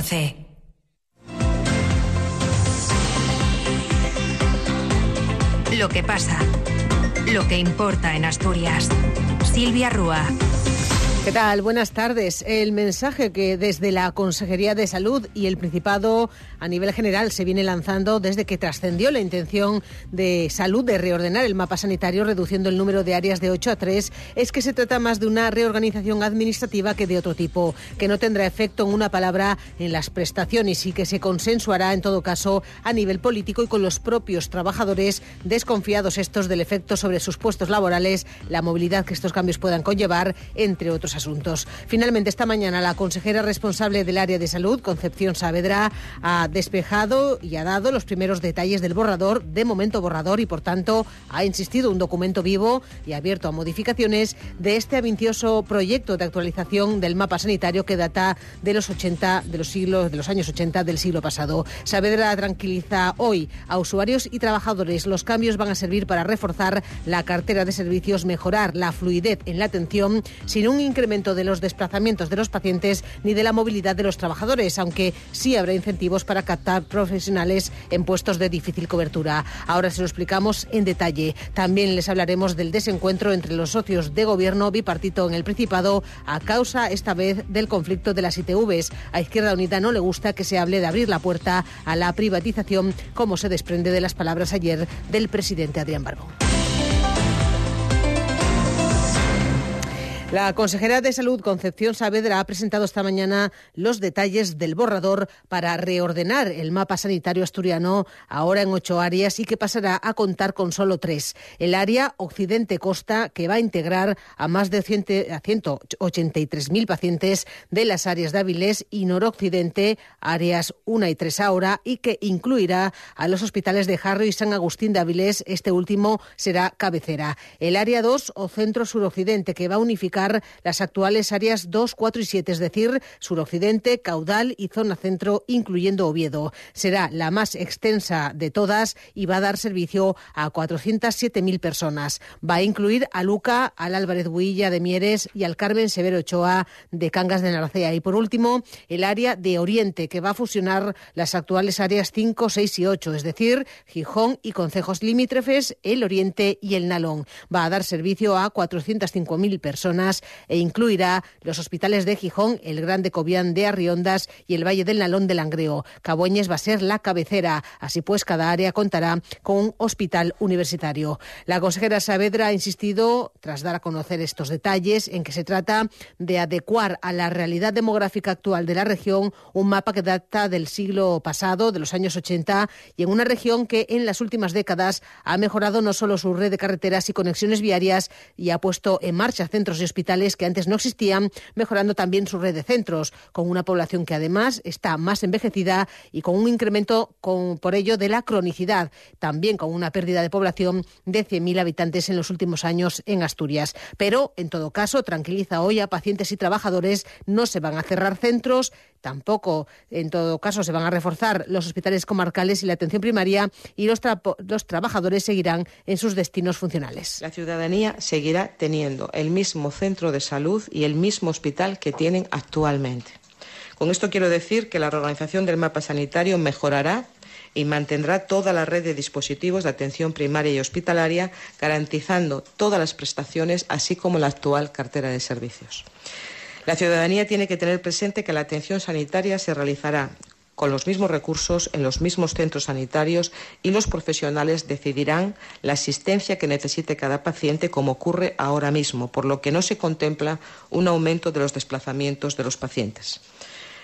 14. Lo que pasa. Lo que importa en Asturias. Silvia Rúa. ¿Qué tal? Buenas tardes. El mensaje que desde la Consejería de Salud y el Principado a nivel general se viene lanzando desde que trascendió la intención de salud de reordenar el mapa sanitario reduciendo el número de áreas de 8 a 3 es que se trata más de una reorganización administrativa que de otro tipo, que no tendrá efecto en una palabra en las prestaciones y que se consensuará en todo caso a nivel político y con los propios trabajadores desconfiados estos del efecto sobre sus puestos laborales, la movilidad que estos cambios puedan conllevar, entre otros asuntos. Finalmente, esta mañana la consejera responsable del área de salud, Concepción Saavedra, ha despejado y ha dado los primeros detalles del borrador, de momento borrador, y por tanto ha insistido un documento vivo y abierto a modificaciones de este ambicioso proyecto de actualización del mapa sanitario que data de los 80 de los siglos de los años 80 del siglo pasado. Saavedra tranquiliza hoy a usuarios y trabajadores. Los cambios van a servir para reforzar la cartera de servicios, mejorar la fluidez en la atención sin un incremento incremento de los desplazamientos de los pacientes ni de la movilidad de los trabajadores, aunque sí habrá incentivos para captar profesionales en puestos de difícil cobertura. Ahora se lo explicamos en detalle. También les hablaremos del desencuentro entre los socios de gobierno bipartito en el Principado a causa esta vez del conflicto de las ITVs. A Izquierda Unida no le gusta que se hable de abrir la puerta a la privatización, como se desprende de las palabras ayer del presidente Adrián Barbón. La consejera de Salud, Concepción Saavedra, ha presentado esta mañana los detalles del borrador para reordenar el mapa sanitario asturiano, ahora en ocho áreas, y que pasará a contar con solo tres. El área Occidente-Costa, que va a integrar a más de 183.000 pacientes de las áreas de Avilés y Noroccidente, áreas 1 y 3 ahora, y que incluirá a los hospitales de Jarro y San Agustín de Avilés. Este último será cabecera. El área 2 o Centro-Suroccidente, que va a unificar las actuales áreas 2, 4 y 7, es decir, suroccidente, caudal y zona centro, incluyendo Oviedo. Será la más extensa de todas y va a dar servicio a 407.000 personas. Va a incluir a Luca, al Álvarez Builla de Mieres y al Carmen Severo Ochoa de Cangas de Narcea. Y por último, el área de Oriente, que va a fusionar las actuales áreas 5, 6 y 8, es decir, Gijón y concejos limítrofes, el Oriente y el Nalón. Va a dar servicio a 405.000 personas e incluirá los hospitales de Gijón, el Grande Cobián de Arriondas y el Valle del Nalón de Langreo. Caboñes va a ser la cabecera. Así pues, cada área contará con un hospital universitario. La consejera Saavedra ha insistido, tras dar a conocer estos detalles, en que se trata de adecuar a la realidad demográfica actual de la región un mapa que data del siglo pasado, de los años 80, y en una región que en las últimas décadas ha mejorado no solo su red de carreteras y conexiones viarias y ha puesto en marcha centros y hospitales que antes no existían, mejorando también su red de centros, con una población que además está más envejecida y con un incremento por ello de la cronicidad, también con una pérdida de población de 100.000 habitantes en los últimos años en Asturias. Pero, en todo caso, tranquiliza hoy a pacientes y trabajadores, no se van a cerrar centros, tampoco, en todo caso, se van a reforzar los hospitales comarcales y la atención primaria y los, trabajadores seguirán en sus destinos funcionales. La ciudadanía seguirá teniendo el mismo centro de salud y el mismo hospital que tienen actualmente. Con esto quiero decir que la reorganización del mapa sanitario mejorará y mantendrá toda la red de dispositivos de atención primaria y hospitalaria, garantizando todas las prestaciones, así como la actual cartera de servicios. La ciudadanía tiene que tener presente que la atención sanitaria se realizará con los mismos recursos en los mismos centros sanitarios y los profesionales decidirán la asistencia que necesite cada paciente como ocurre ahora mismo, por lo que no se contempla un aumento de los desplazamientos de los pacientes.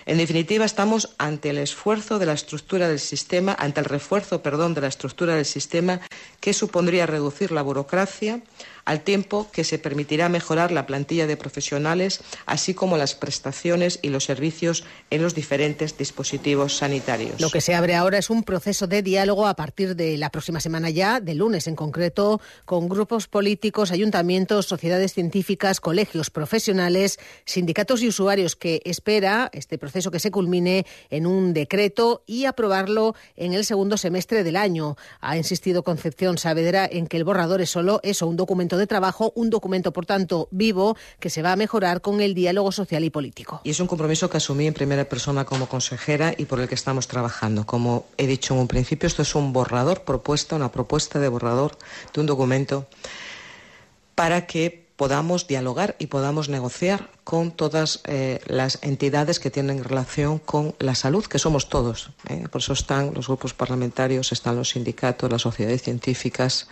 En definitiva, estamos ante el esfuerzo de la estructura del sistema, ante el refuerzo, perdón, de la estructura del sistema que supondría reducir la burocracia, al tiempo que se permitirá mejorar la plantilla de profesionales, así como las prestaciones y los servicios en los diferentes dispositivos sanitarios. Lo que se abre ahora es un proceso de diálogo a partir de la próxima semana ya, de lunes en concreto, con grupos políticos, ayuntamientos, sociedades científicas, colegios profesionales, sindicatos y usuarios que espera este proceso que se culmine en un decreto y aprobarlo en el segundo semestre del año. Ha insistido Concepción Saavedra en que el borrador es solo eso, un documento de trabajo, un documento, por tanto, vivo, que se va a mejorar con el diálogo social y político. Y es un compromiso que asumí en primera persona como consejera y por el que estamos trabajando. Como he dicho en un principio, esto es un borrador propuesta, una propuesta de borrador de un documento para que podamos dialogar y podamos negociar con todas eh, las entidades que tienen relación con la salud, que somos todos. ¿eh? Por eso están los grupos parlamentarios, están los sindicatos, las sociedades científicas,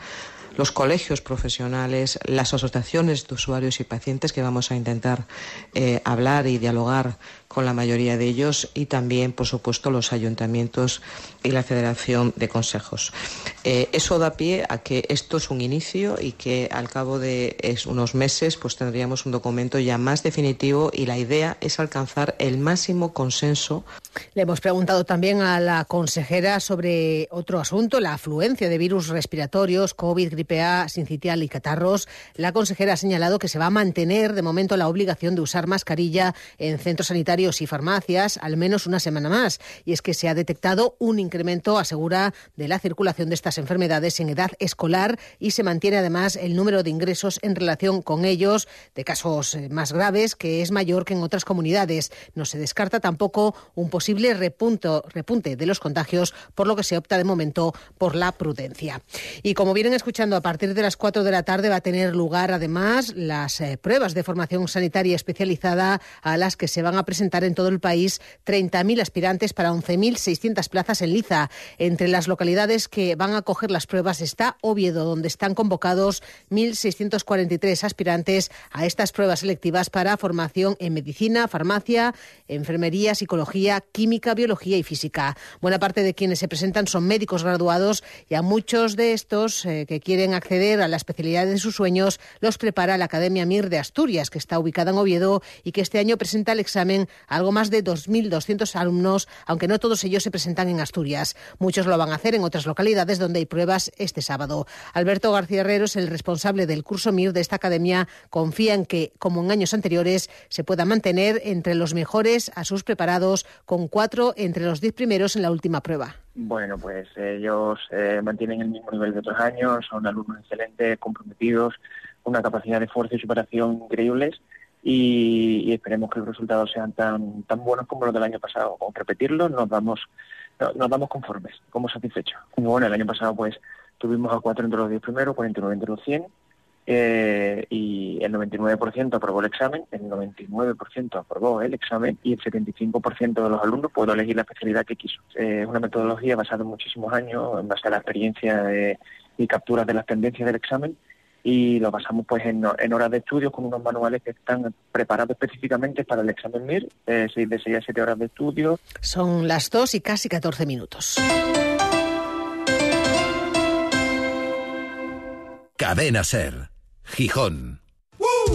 los colegios profesionales, las asociaciones de usuarios y pacientes que vamos a intentar eh, hablar y dialogar con la mayoría de ellos y también, por supuesto, los ayuntamientos y la Federación de Consejos. Eh, eso da pie a que esto es un inicio y que al cabo de unos meses pues tendríamos un documento ya más definitivo y la idea es alcanzar el máximo consenso. Le hemos preguntado también a la consejera sobre otro asunto, la afluencia de virus respiratorios, COVID, gripe A, sincitial y catarros. La consejera ha señalado que se va a mantener de momento la obligación de usar mascarilla en centros sanitarios y farmacias al menos una semana más. Y es que se ha detectado un incremento, asegura, de la circulación de estas enfermedades en edad escolar y se mantiene además el número de ingresos en relación con ellos de casos eh, más graves, que es mayor que en otras comunidades. No se descarta tampoco un posible repunto, repunte de los contagios, por lo que se opta de momento por la prudencia. Y como vienen escuchando, a partir de las 4 de la tarde va a tener lugar además las eh, pruebas de formación sanitaria especializada a las que se van a presentar en todo el país 30.000 aspirantes para 11.600 plazas en Liza. Entre las localidades que van a acoger las pruebas está Oviedo, donde están convocados 1.643 aspirantes a estas pruebas selectivas para formación en medicina, farmacia, enfermería, psicología, química, biología y física. Buena parte de quienes se presentan son médicos graduados y a muchos de estos eh, que quieren acceder a la especialidad de sus sueños los prepara la Academia MIR de Asturias, que está ubicada en Oviedo y que este año presenta el examen algo más de 2.200 alumnos, aunque no todos ellos se presentan en Asturias. Muchos lo van a hacer en otras localidades donde hay pruebas este sábado. Alberto García Herreros, el responsable del curso MIR de esta academia, confía en que, como en años anteriores, se pueda mantener entre los mejores a sus preparados, con cuatro entre los diez primeros en la última prueba. Bueno, pues ellos eh, mantienen el mismo nivel de otros años, son alumnos excelentes, comprometidos, una capacidad de esfuerzo y superación increíbles y, esperemos que los resultados sean tan tan buenos como los del año pasado. Con repetirlo nos damos nos damos conformes, como satisfechos. Bueno, el año pasado pues tuvimos a cuatro entre los diez primeros, 49 entre los 100 eh, y el 99% aprobó el examen, el 99% aprobó el examen y el 75% de los alumnos pudo elegir la especialidad que quiso. Eh, es una metodología basada en muchísimos años, en base a la experiencia y capturas de las tendencias del examen y lo basamos pues en, horas de estudio con unos manuales que están preparados específicamente para el examen MIR, eh, de 6 a 7 horas de estudio. Son las 2 y casi 14 minutos. Cadena Ser, Gijón.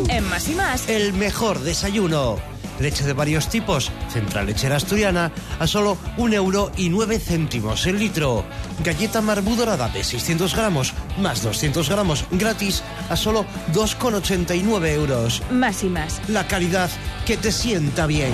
En más y más. El mejor desayuno leche de varios tipos, central lechera asturiana, a solo un euro y nueve céntimos el litro. Galleta marbu dorada de 600 gramos, más 200 gramos gratis, a solo 2,89 euros. Más y más. La calidad que te sienta bien.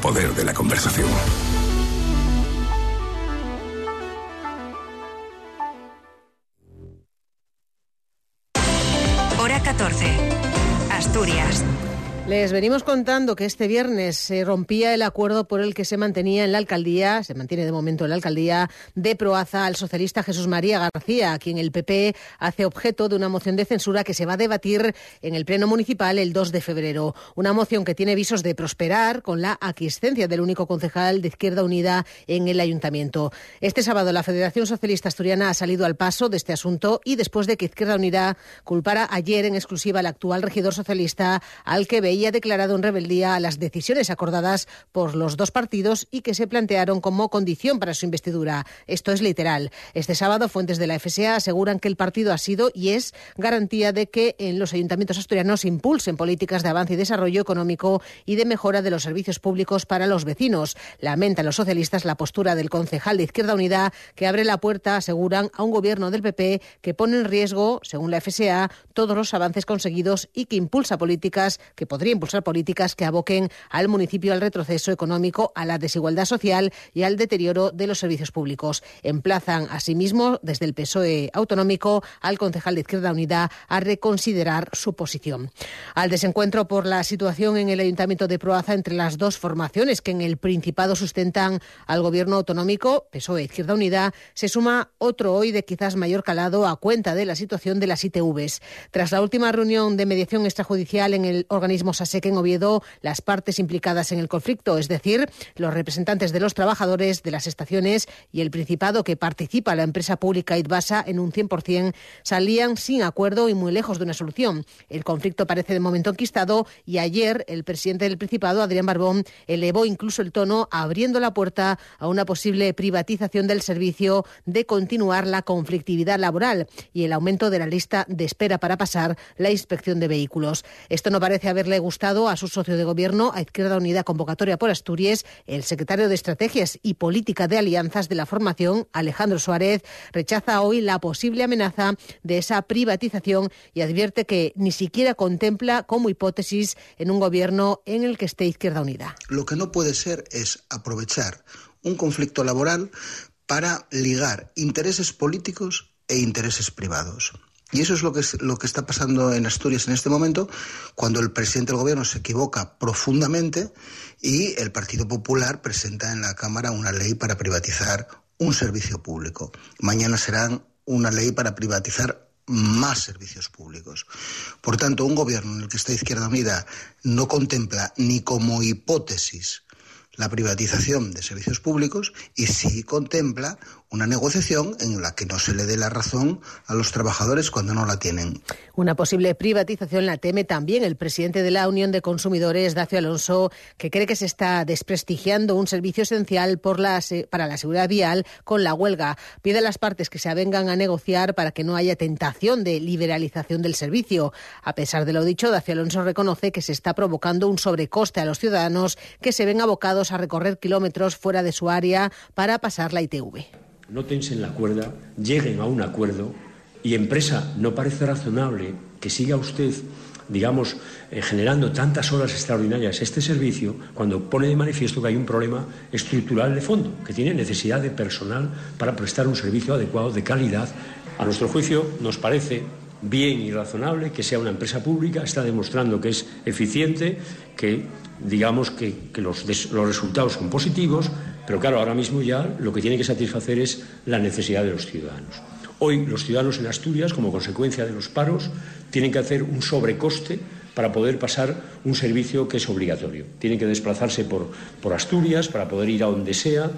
poder de la conversación. Hora 14. Asturias. Les venimos contando que este viernes se rompía el acuerdo por el que se mantenía en la alcaldía, se mantiene de momento en la alcaldía de Proaza al socialista Jesús María García, a quien el PP hace objeto de una moción de censura que se va a debatir en el Pleno Municipal el 2 de febrero. Una moción que tiene visos de prosperar con la aquiescencia del único concejal de Izquierda Unida en el ayuntamiento. Este sábado la Federación Socialista Asturiana ha salido al paso de este asunto y después de que Izquierda Unida culpara ayer en exclusiva al actual regidor socialista al que veía había declarado en rebeldía a las decisiones acordadas por los dos partidos y que se plantearon como condición para su investidura. Esto es literal. Este sábado, fuentes de la FSA aseguran que el partido ha sido y es garantía de que en los ayuntamientos asturianos impulsen políticas de avance y desarrollo económico y de mejora de los servicios públicos para los vecinos. Lamentan los socialistas la postura del concejal de Izquierda Unida que abre la puerta, aseguran, a un gobierno del PP que pone en riesgo, según la FSA, todos los avances conseguidos y que impulsa políticas, que podría impulsar políticas que aboquen al municipio al retroceso económico, a la desigualdad social y al deterioro de los servicios públicos. Emplazan asimismo desde el PSOE autonómico al concejal de Izquierda Unida a reconsiderar su posición. Al desencuentro por la situación en el Ayuntamiento de Proaza entre las dos formaciones que en el Principado sustentan al gobierno autonómico, PSOE Izquierda Unida, se suma otro hoy de quizás mayor calado a cuenta de la situación de las ITVs. Tras la última reunión de mediación extrajudicial en el organismo SASEC en Oviedo, las partes implicadas en el conflicto, es decir, los representantes de los trabajadores de las estaciones y el Principado que participa la empresa pública ITBASA en un 100%, salían sin acuerdo y muy lejos de una solución. El conflicto parece de momento enquistado y ayer el presidente del Principado, Adrián Barbón, elevó incluso el tono abriendo la puerta a una posible privatización del servicio de continuar la conflictividad laboral y el aumento de la lista de espera para pasar la inspección de vehículos. Esto no parece haberle gustado a su socio de gobierno, a Izquierda Unida Convocatoria por Asturias. El secretario de Estrategias y Política de Alianzas de la Formación, Alejandro Suárez, rechaza hoy la posible amenaza de esa privatización y advierte que ni siquiera contempla como hipótesis en un gobierno en el que esté Izquierda Unida. Lo que no puede ser es aprovechar un conflicto laboral para ligar intereses políticos e intereses privados. Y eso es lo que, es lo que está pasando en Asturias en este momento, cuando el presidente del gobierno se equivoca profundamente y el Partido Popular presenta en la Cámara una ley para privatizar un servicio público. Mañana será una ley para privatizar más servicios públicos. Por tanto, un gobierno en el que está Izquierda Unida no contempla ni como hipótesis la privatización de servicios públicos y sí contempla una negociación en la que no se le dé la razón a los trabajadores cuando no la tienen. Una posible privatización la teme también el presidente de la Unión de Consumidores, Dacio Alonso, que cree que se está desprestigiando un servicio esencial para la seguridad vial con la huelga. Pide a las partes que se avengan a negociar para que no haya tentación de liberalización del servicio. A pesar de lo dicho, Dacio Alonso reconoce que se está provocando un sobrecoste a los ciudadanos que se ven abocados a recorrer kilómetros fuera de su área para pasar la ITV no tensen la cuerda, lleguen a un acuerdo y empresa, no parece razonable que siga usted digamos, eh, generando tantas horas extraordinarias este servicio, cuando pone de manifiesto que hay un problema estructural de fondo, que tiene necesidad de personal para prestar un servicio adecuado, de calidad. A nuestro juicio, nos parece bien y razonable que sea una empresa pública, está demostrando que es eficiente, que digamos que, los, los resultados son positivos, pero claro, ahora mismo ya lo que tiene que satisfacer es la necesidad de los ciudadanos. Hoy los ciudadanos en Asturias, como consecuencia de los paros, tienen que hacer un sobrecoste para poder pasar un servicio que es obligatorio. Tienen que desplazarse por, por Asturias para poder ir a donde sea.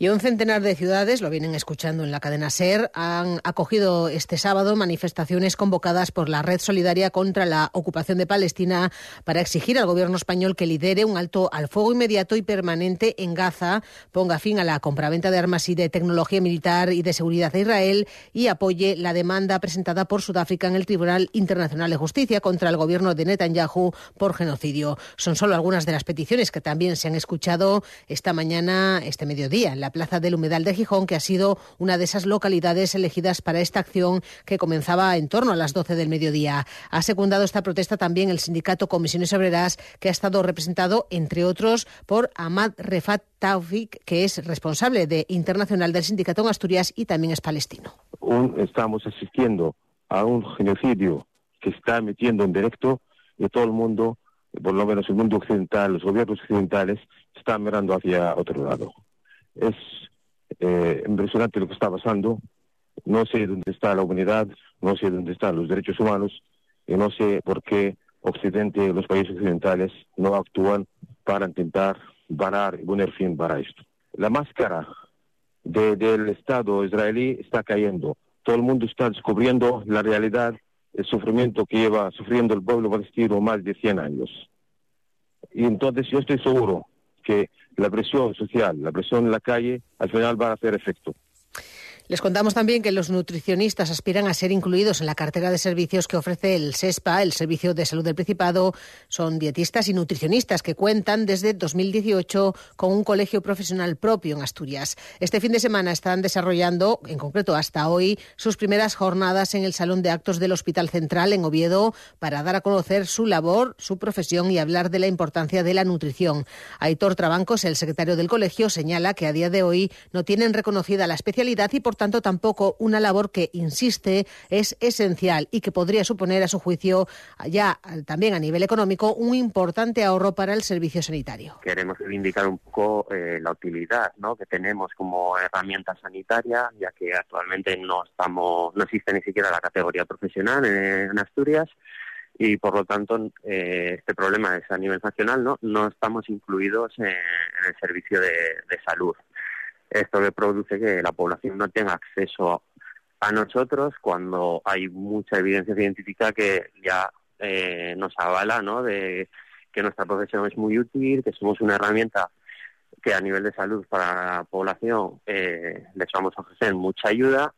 Y un centenar de ciudades, lo vienen escuchando en la cadena SER, han acogido este sábado manifestaciones convocadas por la Red Solidaria contra la ocupación de Palestina para exigir al gobierno español que lidere un alto al fuego inmediato y permanente en Gaza, ponga fin a la compraventa de armas y de tecnología militar y de seguridad de Israel y apoye la demanda presentada por Sudáfrica en el Tribunal Internacional de Justicia contra el gobierno de Netanyahu por genocidio. Son solo algunas de las peticiones que también se han escuchado esta mañana, este mediodía, Plaza del Humedal de Gijón, que ha sido una de esas localidades elegidas para esta acción que comenzaba en torno a las 12 del mediodía. Ha secundado esta protesta también el sindicato Comisiones Obreras, que ha estado representado, entre otros, por Ahmad Refat Taufik, que es responsable de Internacional del Sindicato en Asturias y también es palestino. estamos asistiendo a un genocidio que está metiendo en directo y todo el mundo, por lo menos el mundo occidental, los gobiernos occidentales, están mirando hacia otro lado. Es eh, impresionante lo que está pasando. No sé dónde está la humanidad, no sé dónde están los derechos humanos y no sé por qué Occidente, los países occidentales no actúan para intentar parar y poner fin para esto. La máscara del Estado israelí está cayendo. Todo el mundo está descubriendo la realidad, el sufrimiento que lleva sufriendo el pueblo palestino más de 100 años. Y entonces yo estoy seguro que la presión social, la presión en la calle, al final va a hacer efecto. Les contamos también que los nutricionistas aspiran a ser incluidos en la cartera de servicios que ofrece el SESPA, el Servicio de Salud del Principado. Son dietistas y nutricionistas que cuentan desde 2018 con un colegio profesional propio en Asturias. Este fin de semana están desarrollando, en concreto hasta hoy, sus primeras jornadas en el Salón de Actos del Hospital Central en Oviedo para dar a conocer su labor, su profesión y hablar de la importancia de la nutrición. Aitor Trabancos, el secretario del colegio, señala que a día de hoy no tienen reconocida la especialidad y por tanto tampoco una labor que, insiste, es esencial y que podría suponer, a su juicio, ya también a nivel económico, un importante ahorro para el servicio sanitario. Queremos reivindicar un poco eh, la utilidad que tenemos como herramienta sanitaria, ya que actualmente no estamos, no existe ni siquiera la categoría profesional en, Asturias y por lo tanto eh, este problema es a nivel nacional, no, no estamos incluidos en, el servicio de salud. Esto que produce que la población no tenga acceso a nosotros cuando hay mucha evidencia científica que ya eh, nos avala ¿no? de que nuestra profesión es muy útil, que somos una herramienta que a nivel de salud para la población eh, les vamos a ofrecer mucha ayuda,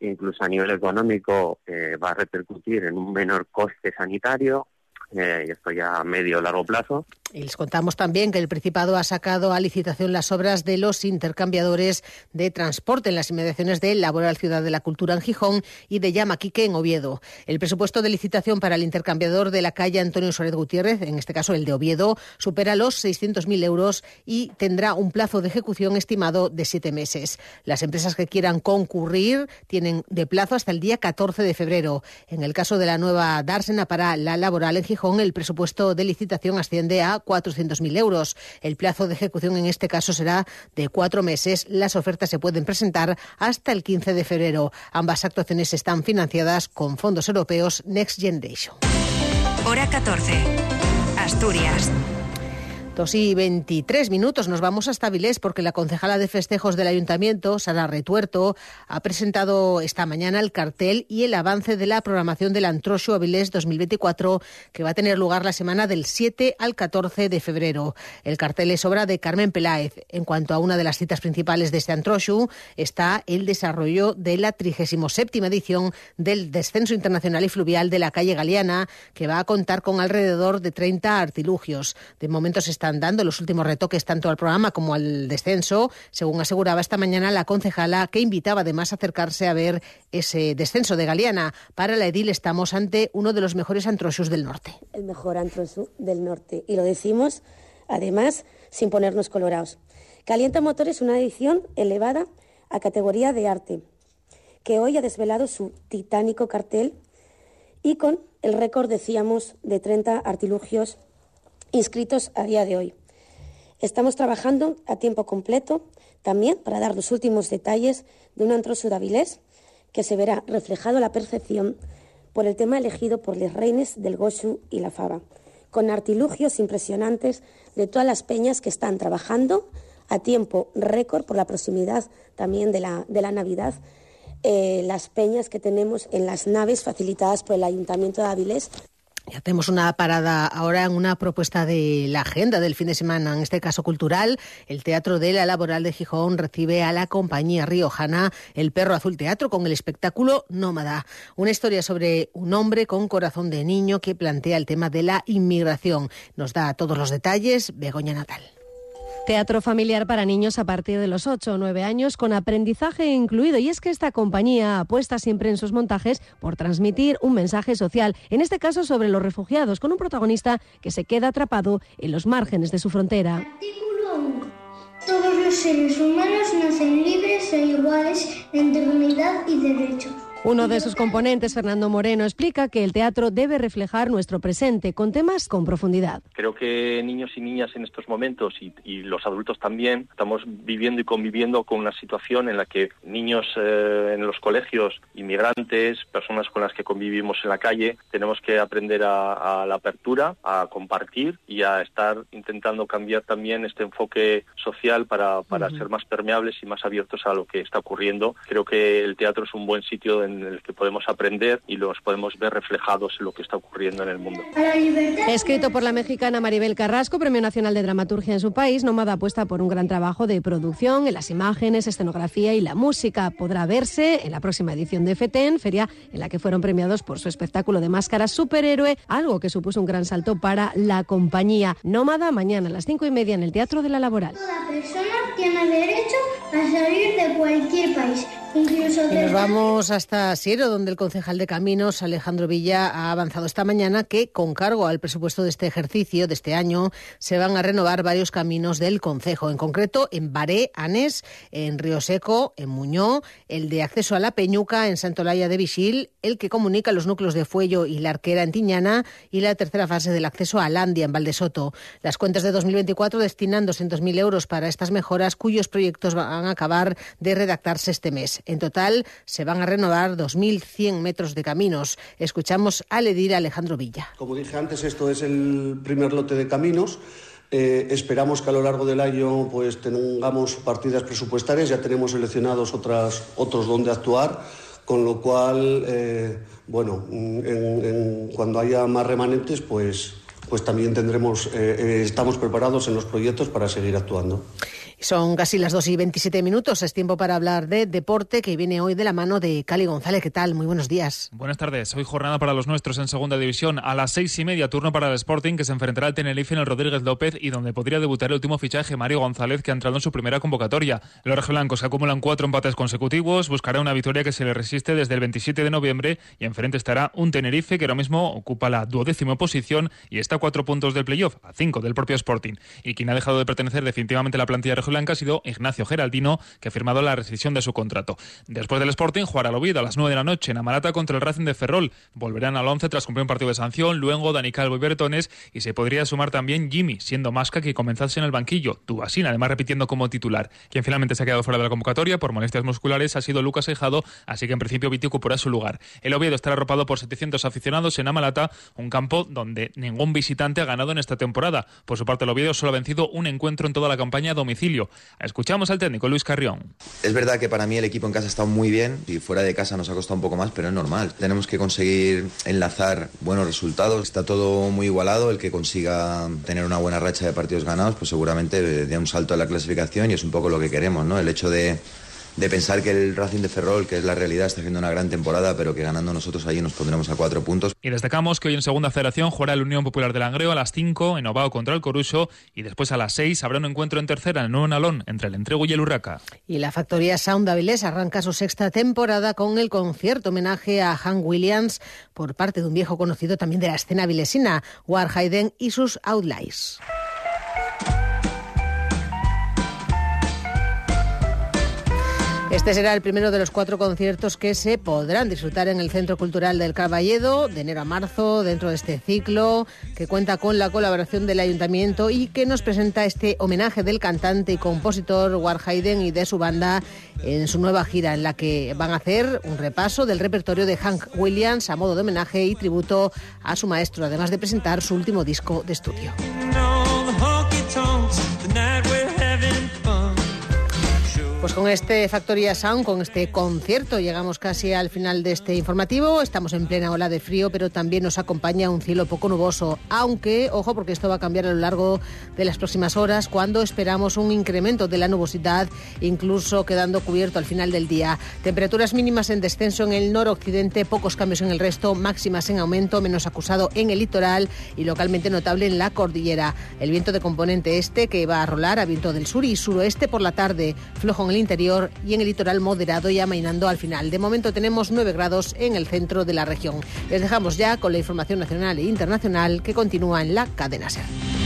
incluso a nivel económico eh, va a repercutir en un menor coste sanitario, y esto ya a medio o largo plazo. Y les contamos también que el Principado ha sacado a licitación las obras de los intercambiadores de transporte en las inmediaciones de Laboral Ciudad de la Cultura en Gijón y de Yamaquique en Oviedo. El presupuesto de licitación para el intercambiador de la calle Antonio Suárez Gutiérrez, en este caso el de Oviedo, supera los 600.000 euros y tendrá un plazo de ejecución estimado de siete meses. Las empresas que quieran concurrir tienen de plazo hasta el día 14 de febrero. En el caso de la nueva dársena para la laboral en Gijón, el presupuesto de licitación asciende a 400.000 euros. El plazo de ejecución en este caso será de cuatro meses. Las ofertas se pueden presentar hasta el 15 de febrero. Ambas actuaciones están financiadas con fondos europeos Next Generation. Hora 14. Asturias. Dos y 23 minutos nos vamos hasta Vilés porque la concejala de festejos del ayuntamiento, Sara Retuerto, ha presentado esta mañana el cartel y el avance de la programación del Antrosho Avilés 2024 que va a tener lugar la semana del 7 al 14 de febrero. El cartel es obra de Carmen Peláez. En cuanto a una de las citas principales de este Antrosho está el desarrollo de la 37 edición del Descenso Internacional y Fluvial de la calle Galeana que va a contar con alrededor de 30 artilugios. De momento se está están dando los últimos retoques tanto al programa como al descenso, según aseguraba esta mañana la concejala, que invitaba además a acercarse a ver ese descenso de Galeana. Para la edil estamos ante uno de los mejores antrosos del norte. El mejor antroso del norte. Y lo decimos, además, sin ponernos colorados. Calienta Motor es una edición elevada a categoría de arte, que hoy ha desvelado su titánico cartel y con el récord, decíamos, de 30 artilugios inscritos a día de hoy. Estamos trabajando a tiempo completo también para dar los últimos detalles de un antro sudavilés que se verá reflejado a la percepción por el tema elegido por los reines del Goshu y la Fava, con artilugios impresionantes de todas las peñas que están trabajando a tiempo récord por la proximidad también de la, de la Navidad, eh, las peñas que tenemos en las naves facilitadas por el Ayuntamiento de Avilés ya tenemos una parada ahora en una propuesta de la agenda del fin de semana, en este caso cultural. El Teatro de la Laboral de Gijón recibe a la compañía riojana El Perro Azul Teatro con el espectáculo Nómada. Una historia sobre un hombre con corazón de niño que plantea el tema de la inmigración. Nos da todos los detalles Begoña Natal. Teatro familiar para niños a partir de los 8 o 9 años con aprendizaje incluido. Y es que esta compañía apuesta siempre en sus montajes por transmitir un mensaje social, en este caso sobre los refugiados, con un protagonista que se queda atrapado en los márgenes de su frontera. Artículo 1. Todos los seres humanos nacen libres e iguales en dignidad y derechos. Uno de sus componentes, Fernando Moreno, explica que el teatro debe reflejar nuestro presente con temas con profundidad. Creo que niños y niñas en estos momentos y, los adultos también estamos viviendo y conviviendo con una situación en la que niños eh, en los colegios, inmigrantes, personas con las que convivimos en la calle, tenemos que aprender a, la apertura, a compartir y a estar intentando cambiar también este enfoque social para, ser más permeables y más abiertos a lo que está ocurriendo. Creo que el teatro es un buen sitio de en el que podemos aprender y los podemos ver reflejados en lo que está ocurriendo en el mundo. Escrito por la mexicana Maribel Carrasco, Premio Nacional de Dramaturgia en su país, Nómada apuesta por un gran trabajo de producción en las imágenes, escenografía y la música. Podrá verse en la próxima edición de FETEN, feria en la que fueron premiados por su espectáculo de máscara superhéroe, algo que supuso un gran salto para la compañía. Nómada, mañana a las cinco y media en el Teatro de la Laboral. Toda persona tiene derecho a salir de cualquier país, Y nos vamos hasta Siero, donde el concejal de Caminos, Alejandro Villa, ha avanzado esta mañana que, con cargo al presupuesto de este ejercicio, de este año, se van a renovar varios caminos del concejo. En concreto, en Baré, Anés, en Río Seco, en Muñó, el de acceso a la Peñuca, en Santolaya de Vichil, el que comunica los núcleos de Fuello y La Arquera, en Tiñana, y la tercera fase del acceso a Landia, en Valdesoto. Las cuentas de 2024 destinan 200.000 euros para estas mejoras, cuyos proyectos van a acabar de redactarse este mes. En total, se van a renovar 2.100 metros de caminos. Escuchamos al edil Alejandro Villa. Como dije antes, esto es el primer lote de caminos. Eh, esperamos que a lo largo del año pues tengamos partidas presupuestarias, ya tenemos seleccionados otras, otros donde actuar, con lo cual, eh, bueno, en- en- cuando haya más remanentes, pues, pues también tendremos, eh, eh, estamos preparados en los proyectos para seguir actuando. Son casi las 2 y 27 minutos. Es tiempo para hablar de deporte que viene hoy de la mano de Cali González. ¿Qué tal? Muy buenos días. Buenas tardes. Hoy jornada para los nuestros en segunda división. A las seis y media, turno para el Sporting, que se enfrentará al Tenerife en el Rodríguez López y donde podría debutar el último fichaje, Mario González, que ha entrado en su primera convocatoria. Los rojiblancos que acumulan cuatro empates consecutivos buscará una victoria que se le resiste desde el 27 de noviembre y enfrente estará un Tenerife que ahora mismo ocupa la duodécima posición y está a cuatro puntos del playoff, a cinco del propio Sporting. Y quien ha dejado de pertenecer definitivamente a la plantilla rojiblanca ha sido Ignacio Geraldino, que ha firmado la rescisión de su contrato. Después del Sporting, jugará al Oviedo a las 9 de la noche en Amarata contra el Racing de Ferrol. Volverán al 11 tras cumplir un partido de sanción, luego Dani Calvo y Bertones, y se podría sumar también Jimmy, siendo Masca que comenzase en el banquillo. Tubasín, además repitiendo como titular. Quien finalmente se ha quedado fuera de la convocatoria por molestias musculares ha sido Lucas Ejado, así que en principio Viti ocupará su lugar. El Oviedo estará arropado por 700 aficionados en Amalata, un campo donde ningún visitante ha ganado en esta temporada. Por su parte, el Oviedo solo ha vencido un encuentro en toda la campaña a domicilio. Escuchamos al técnico Luis Carrión. Es verdad que para mí el equipo en casa ha estado muy bien y fuera de casa nos ha costado un poco más, pero es normal. Tenemos que conseguir enlazar buenos resultados. Está todo muy igualado. El que consiga tener una buena racha de partidos ganados, pues seguramente dé un salto en la clasificación y es un poco lo que queremos, ¿no? El hecho de, de pensar que el Racing de Ferrol, que es la realidad, está haciendo una gran temporada, pero que ganando nosotros allí nos pondremos a cuatro puntos. Y destacamos que hoy en Segunda Federación jugará el Unión Popular de Langreo a las 5 en Ovao contra el Coruso y después a las 6 habrá un encuentro en tercera en el Nuevo Nalón entre el Entrego y el Urraca. Y la factoría Sound Avilés arranca su sexta temporada con el concierto homenaje a Hank Williams por parte de un viejo conocido también de la escena avilesina, War Hayden y sus Outlies. Este será el primero de los cuatro conciertos que se podrán disfrutar en el Centro Cultural del Carballedo de enero a marzo dentro de este ciclo que cuenta con la colaboración del Ayuntamiento y que nos presenta este homenaje del cantante y compositor War y de su banda en su nueva gira en la que van a hacer un repaso del repertorio de Hank Williams a modo de homenaje y tributo a su maestro, además de presentar su último disco de estudio. Pues con este Factoría Sound, con este concierto, llegamos casi al final de este informativo. Estamos en plena ola de frío, pero también nos acompaña un cielo poco nuboso. Aunque, ojo, porque esto va a cambiar a lo largo de las próximas horas, cuando esperamos un incremento de la nubosidad, incluso quedando cubierto al final del día. Temperaturas mínimas en descenso en el noroccidente, pocos cambios en el resto, máximas en aumento, menos acusado en el litoral y localmente notable en la cordillera. El viento de componente este que va a rolar a viento del sur y suroeste por la tarde, flojo en interior y en el litoral moderado y amainando al final. De momento tenemos 9 grados en el centro de la región. Les dejamos ya con la información nacional e internacional que continúa en la cadena SER.